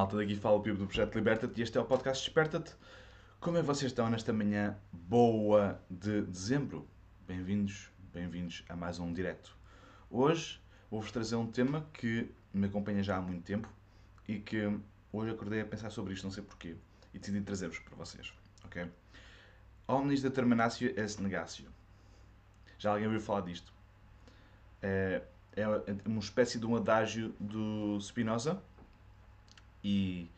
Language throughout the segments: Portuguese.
malta. Daqui fala o Pipo do Projeto Liberta-te e este é o podcast Desperta-te. Como é que vocês estão nesta manhã boa de dezembro? Bem-vindos, bem-vindos a mais um direto. Hoje vou-vos trazer um tema que me acompanha já há muito tempo e que hoje acordei a pensar sobre isto, não sei porquê, e decidi trazer-vos para vocês, ok? Omnis determinatio est negatio. Já alguém ouviu falar disto? É, é uma espécie de um adágio do Spinoza e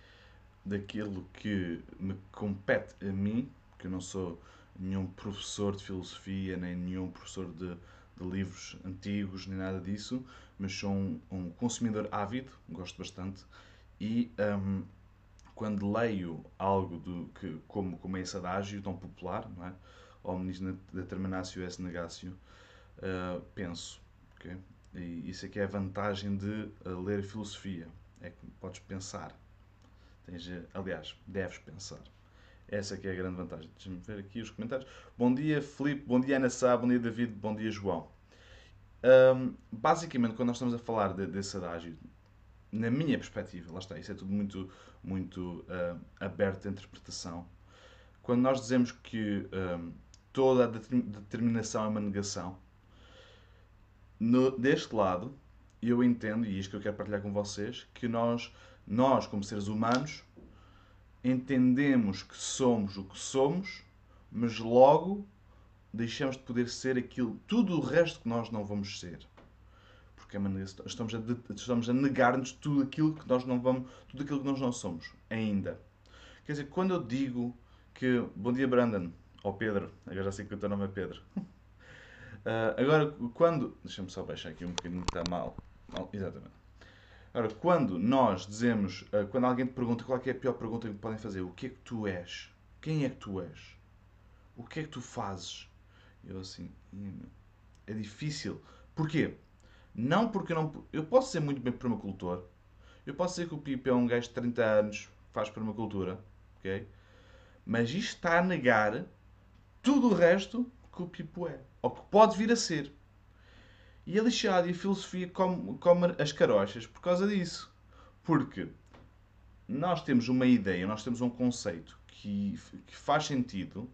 daquilo que me compete a mim, que eu não sou nenhum professor de filosofia, nem nenhum professor de, de livros antigos, nem nada disso, mas sou um, um consumidor ávido, gosto bastante, e um, quando leio algo do, que, como, como esse adágio tão popular, não é? Omnis determinatio est negatio, uh, penso, okay? E isso aqui é a vantagem de uh, ler filosofia. É que podes pensar. Tens, aliás, deves pensar. Essa aqui é a grande vantagem. Deixa-me ver aqui os comentários. Bom dia, Filipe. Bom dia, Ana Sá. Bom dia, David. Bom dia, João. Um, basicamente, quando nós estamos a falar de, desse adágio, na minha perspectiva, lá está, isso é tudo muito, muito uh, aberto à interpretação. Quando nós dizemos que um, toda a determinação é uma negação, no, deste lado, eu entendo, e isto que eu quero partilhar com vocês, que nós, nós como seres humanos, entendemos que somos o que somos, mas logo deixamos de poder ser aquilo, tudo o resto que nós não vamos ser. Porque é estamos a, estamos a negar-nos tudo aquilo que nós não vamos, tudo aquilo que nós não somos ainda. Quer dizer, quando eu digo que, bom dia Brandon, ou Pedro, agora já sei que o teu nome é Pedro. Uh, agora, quando. Deixa-me só baixar aqui um bocadinho, está mal. Exatamente. Agora, quando nós dizemos. Uh, quando alguém te pergunta qual é, é a pior pergunta que podem fazer, o que é que tu és? Quem é que tu és? O que é que tu fazes? Eu assim. É difícil. Porquê? Não porque eu não. Eu posso ser muito bem permacultor. Eu posso dizer que o Pipo é um gajo de 30 anos, faz permacultura. Ok? Mas isto está a negar tudo o resto que o Pipo é ou que pode vir a ser. E a lixada e a filosofia come, come as carochas por causa disso. Porque nós temos uma ideia, nós temos um conceito que, que faz sentido,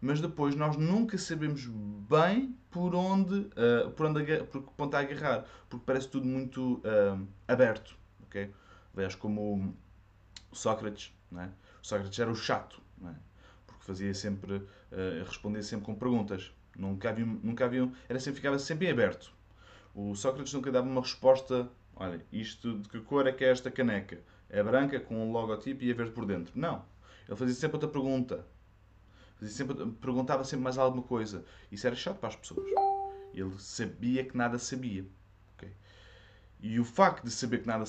mas depois nós nunca sabemos bem por onde, uh, por onde por que ponto a agarrar, porque parece tudo muito uh, aberto. Okay? Aliás, como Sócrates, não é? o Sócrates era o chato, é? porque fazia sempre, uh, respondia sempre com perguntas. Nunca havia, nunca havia, era sempre, ficava sempre em aberto. O Sócrates nunca dava uma resposta, olha, isto de que cor é que é esta caneca? É branca com um logotipo e é verde por dentro. Não. Ele fazia sempre outra pergunta. Fazia sempre, perguntava sempre mais alguma coisa. Isso era chato para as pessoas. Ele sabia que nada sabia. Okay? E o facto de saber que nada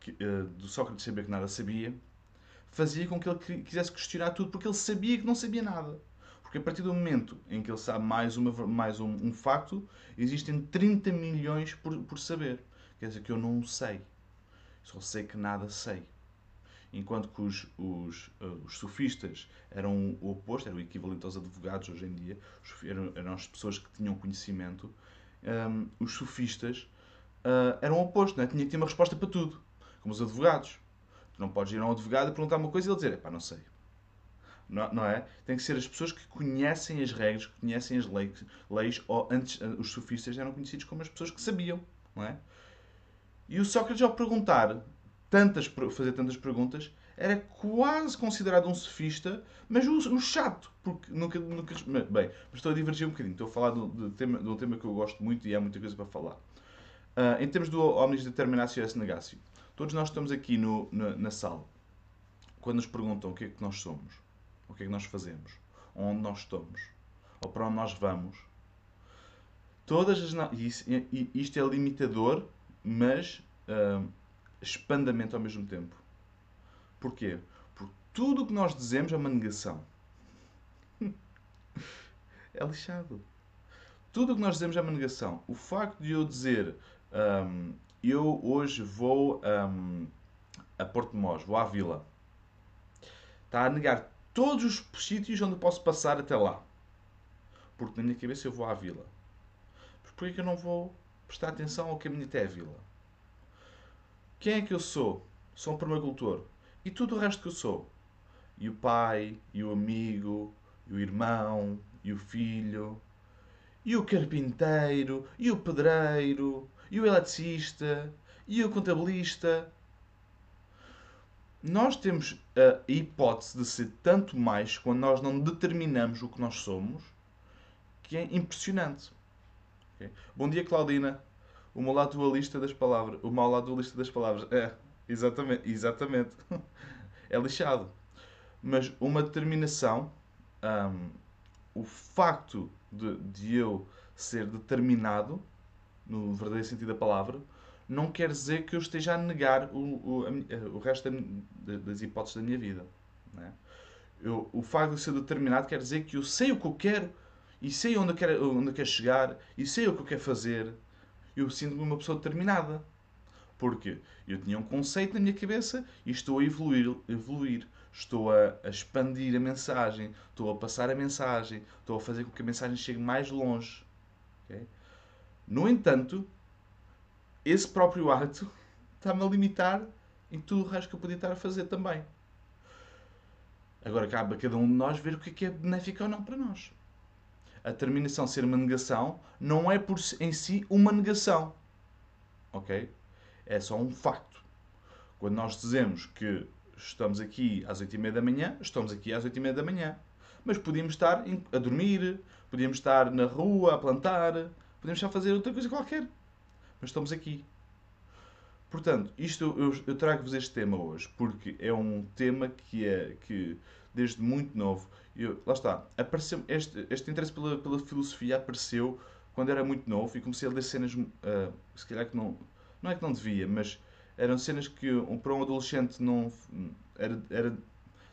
que, eh, do Sócrates saber que nada sabia fazia com que ele quisesse questionar tudo porque ele sabia que não sabia nada. Porque a partir do momento em que ele sabe mais, uma, mais um, um facto, existem 30 milhões por, por saber. Quer dizer que eu não sei. Só sei que nada sei. Enquanto que os, os, uh, os sofistas eram o oposto, eram o equivalente aos advogados hoje em dia, eram, eram as pessoas que tinham conhecimento, um, os sofistas uh, eram o oposto, não é? tinha que ter uma resposta para tudo, como os advogados. Tu não podes ir a um advogado e perguntar uma coisa e ele dizer, pá, não sei não é? Tem que ser as pessoas que conhecem as regras, que conhecem as leis, leis ou antes os sofistas eram conhecidos como as pessoas que sabiam, não é? E o Sócrates, ao perguntar tantas, fazer tantas perguntas, era quase considerado um sofista, mas o chato, porque nunca, nunca. Bem, mas estou a divergir um bocadinho, estou a falar de, de, tema, de um tema que eu gosto muito e há muita coisa para falar. Uh, em termos do Omnis Determinatio est Negatio, todos nós estamos aqui no, na, na sala, quando nos perguntam o que é que nós somos, o que é que nós fazemos, onde nós estamos, ou para onde nós vamos. Todas as e isto é limitador, mas uh, expandamento ao mesmo tempo. Porquê? Porque tudo o que nós dizemos é uma negação. é lixado. Tudo o que nós dizemos é uma negação. O facto de eu dizer um, eu hoje vou um, a Porto de Mós, vou à vila, está a negar todos os sítios onde posso passar até lá. Porque na minha cabeça eu vou à vila. Mas porquê que eu não vou prestar atenção ao caminho até a vila? Quem é que eu sou? sou um permacultor. E tudo o resto que eu sou? E o pai, e o amigo, e o irmão, e o filho, e o carpinteiro, e o pedreiro, e o eletricista, e o contabilista. Nós temos a hipótese de ser tanto mais quando nós não determinamos o que nós somos, que é impressionante. Okay? Bom dia, Claudina. O meu lado dualista das palavras. O mau lado dualista das palavras. É, exatamente. Exatamente. é lixado. Mas uma determinação, um, o facto de, de eu ser determinado, no verdadeiro sentido da palavra, não quer dizer que eu esteja a negar o, o, a, o resto da, das hipóteses da minha vida. É? Eu, o facto de ser determinado quer dizer que eu sei o que eu quero e sei onde eu quero, onde eu quero chegar e sei o que eu quero fazer. Eu sinto-me uma pessoa determinada. Porque eu tinha um conceito na minha cabeça e estou a evoluir. evoluir. Estou a, a expandir a mensagem, estou a passar a mensagem, estou a fazer com que a mensagem chegue mais longe. Okay? No entanto, esse próprio ato está-me a limitar em tudo o resto que eu podia estar a fazer também. Agora cabe a cada um de nós ver o que é, é benéfico ou não para nós. A terminação ser uma negação não é por em si uma negação. Ok? É só um facto. Quando nós dizemos que estamos aqui às 8h30 da manhã, estamos aqui às 8h30 da manhã. Mas podíamos estar a dormir, podíamos estar na rua a plantar, podíamos estar a fazer outra coisa qualquer mas estamos aqui. Portanto, isto eu, eu trago-vos este tema hoje, porque é um tema que é que desde muito novo, eu, lá está, apareceu, este, este interesse pela, pela filosofia apareceu quando era muito novo e comecei a ler cenas, uh, se calhar que não, não é que não devia, mas eram cenas que para um adolescente não era, era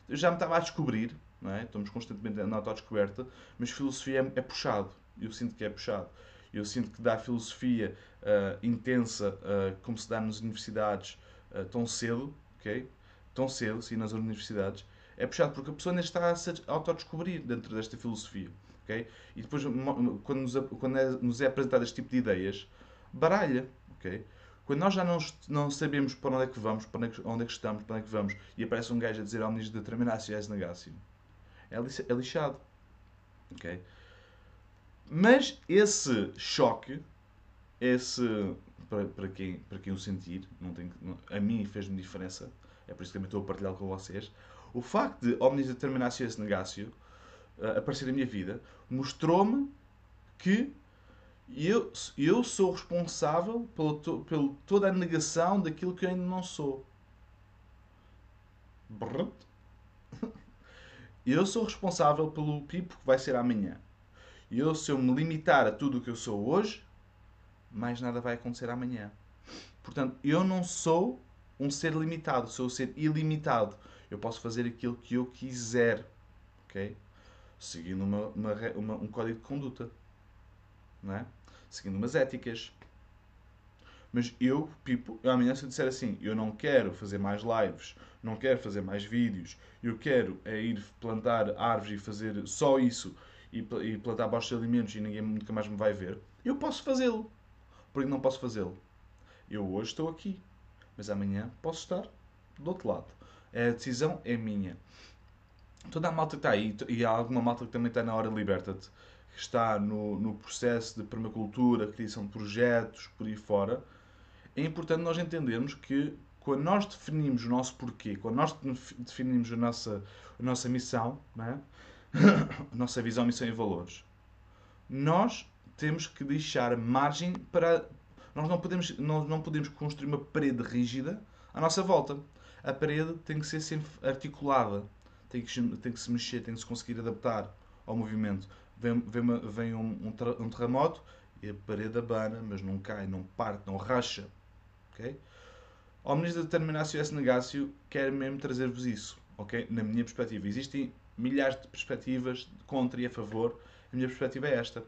eu já me estava a descobrir, não é? Estamos constantemente na autodescoberta, mas filosofia é, é puxado, eu sinto que é puxado. Eu sinto que dá filosofia uh, intensa, uh, como se dá nas universidades, uh, tão cedo, ok? Tão cedo, sim, nas universidades, é puxado porque a pessoa ainda está a se autodescobrir dentro desta filosofia, ok? E depois, quando nos, quando é, nos é apresentado este tipo de ideias, baralha, ok? Quando nós já não, não sabemos para onde é que vamos, para onde é que, onde é que estamos, para onde é que vamos, e aparece um gajo a dizer omnis determinatio es negatio, é, é lixado, ok? Mas esse choque, esse para, para, quem, para quem o sentir, não tem, não, a mim fez-me diferença, é por isso que também estou a partilhar com vocês. O facto de Omnis Determinatio esse Negatio uh, aparecer na minha vida mostrou-me que eu, eu sou responsável pelo, pelo toda a negação daquilo que eu ainda não sou. Eu sou responsável pelo Pipo que vai ser amanhã. E eu, se eu me limitar a tudo o que eu sou hoje, mais nada vai acontecer amanhã. Portanto, eu não sou um ser limitado, sou um ser ilimitado. Eu posso fazer aquilo que eu quiser, ok? Seguindo uma, uma, uma, um código de conduta, não é? Seguindo umas éticas. Mas eu, Pipo, eu amanhã se eu disser assim, eu não quero fazer mais lives, não quero fazer mais vídeos, eu quero é ir plantar árvores e fazer só isso e, e plantar baixos de alimentos e ninguém nunca mais me vai ver, eu posso fazê-lo. Porque não posso fazê-lo? Eu hoje estou aqui, mas amanhã posso estar do outro lado. A decisão é minha. Toda a malta que está aí, e há alguma malta que também está na hora liberta-te, que está no, no processo de permacultura, criação de projetos, por aí fora, é importante nós entendermos que quando nós definimos o nosso porquê, quando nós definimos a nossa, a nossa missão, não é? nossa visão, missão e valores, nós temos que deixar margem para. Nós não podemos, nós não podemos construir uma parede rígida à nossa volta. A parede tem que ser sempre articulada, tem que, tem que se mexer, tem que se conseguir adaptar ao movimento. Vem, vem, uma, vem um, um, terremoto e a parede abana, mas não cai, não parte, não racha. Okay? Omnis determinatio es negatio quer mesmo trazer-vos isso. Okay? Na minha perspectiva, existem milhares de perspectivas contra e a favor. A minha perspectiva é esta: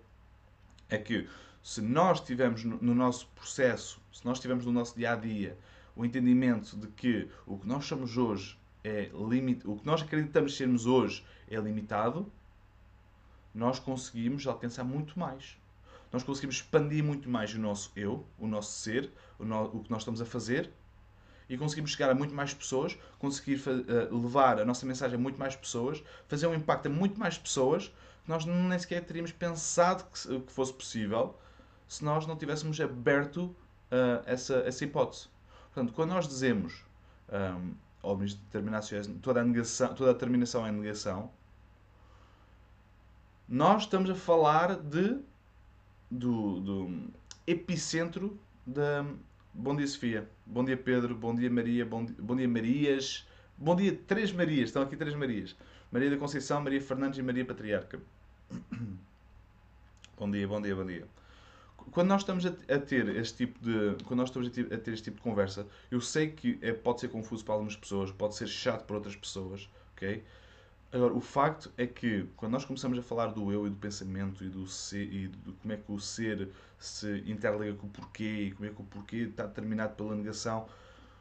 é que se nós tivermos no nosso processo, se nós tivermos no nosso dia a dia o entendimento de que o que nós somos hoje é limite, o que nós acreditamos sermos hoje é limitado, nós conseguimos alcançar muito mais. Nós conseguimos expandir muito mais o nosso eu, o nosso ser, o, no, o que nós estamos a fazer, e conseguirmos chegar a muito mais pessoas, conseguir uh, levar a nossa mensagem a muito mais pessoas, fazer um impacto a muito mais pessoas que nós nem sequer teríamos pensado que, que fosse possível se nós não tivéssemos aberto uh, essa, essa hipótese. Portanto, quando nós dizemos um, determinações, toda a, negação, toda a determinação é negação, nós estamos a falar de do, do epicentro da. Bom dia, Sofia. Bom dia, Pedro. Bom dia, Maria. Bom dia, bom dia, Marias. Bom dia, três Marias. Estão aqui três Marias. Maria da Conceição, Maria Fernandes e Maria Patriarca. Bom dia, bom dia, bom dia. Quando nós estamos a, ter este tipo de, quando nós estamos a ter, este tipo de conversa, eu sei que é, pode ser confuso para algumas pessoas, pode ser chato para outras pessoas, ok? Agora, o facto é que quando nós começamos a falar do eu e do pensamento e do ser e de como é que o ser se interliga com o porquê e como é que o porquê está determinado pela negação,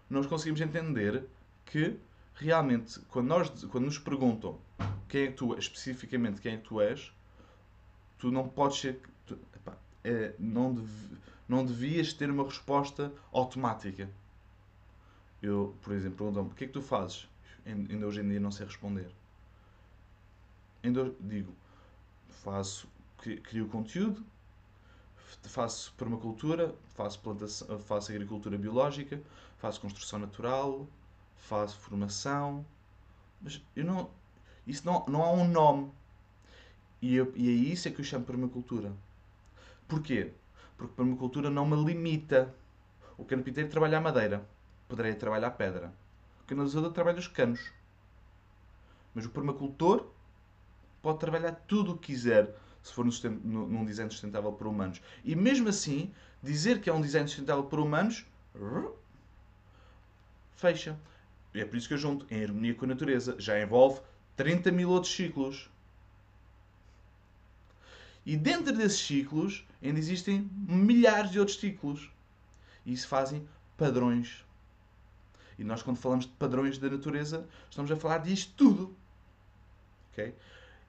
nós conseguimos entender que realmente quando, nós, quando nos perguntam quem é que tu especificamente quem é que tu és, tu não podes ser. Tu, epá, é, não, dev, não devias ter uma resposta automática. Eu, por exemplo, perguntam-me o que é que tu fazes? Ainda hoje em dia não sei responder digo, faço, crio conteúdo, faço permacultura, faço, plantação, faço agricultura biológica, faço construção natural, faço formação, mas eu não, isso não, não há um nome. E, eu, e é isso é que eu chamo permacultura. Porquê? Porque permacultura não me limita. O carpinteiro trabalha a madeira, poderei trabalhar a pedra. O canalizador trabalha os canos. Mas o permacultor pode trabalhar tudo o que quiser se for num design sustentável para humanos. E mesmo assim, dizer que é um design sustentável para humanos fecha. E é por isso que eu junto em harmonia com a natureza. Já envolve 30 mil outros ciclos. E dentro desses ciclos ainda existem milhares de outros ciclos. E isso fazem padrões. E nós, quando falamos de padrões da natureza, estamos a falar disto tudo. Okay?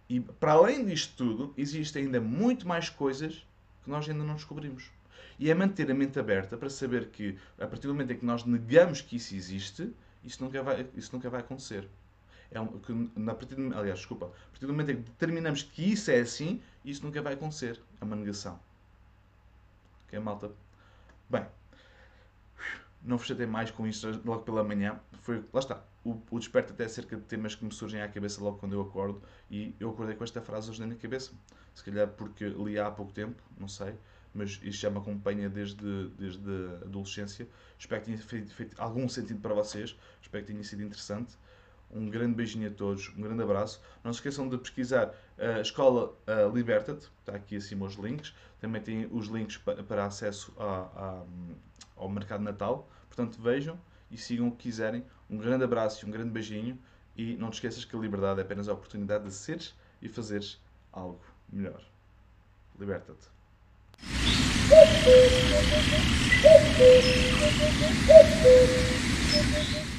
E para além disto tudo, existem ainda muito mais coisas que nós ainda não descobrimos. E é manter a mente aberta para saber que, a partir do momento em que nós negamos que isso existe, isso nunca vai, isso nunca vai acontecer. É um, que, a partir de, aliás, desculpa, a partir do momento em que determinamos que isso é assim, isso nunca vai acontecer. É uma negação. Ok, malta? Bem, não vos chatei mais com isto logo pela manhã. Foi, lá está o, o desperto até acerca de temas que me surgem à cabeça logo quando eu acordo e eu acordei com esta frase hoje na minha cabeça. Se calhar porque li há pouco tempo, não sei, mas isto já me acompanha desde, desde a adolescência. Espero que tenha feito, feito algum sentido para vocês, espero que tenha sido interessante. Um grande beijinho a todos, um grande abraço. Não se esqueçam de pesquisar a Escola uh, Liberta-te, está aqui acima os links. Também tem os links para, para acesso a, a, ao mercado Natal. Portanto, vejam e sigam o que quiserem. Um grande abraço e um grande beijinho. E não te esqueças que a liberdade é apenas a oportunidade de seres e fazeres algo melhor. Liberta-te.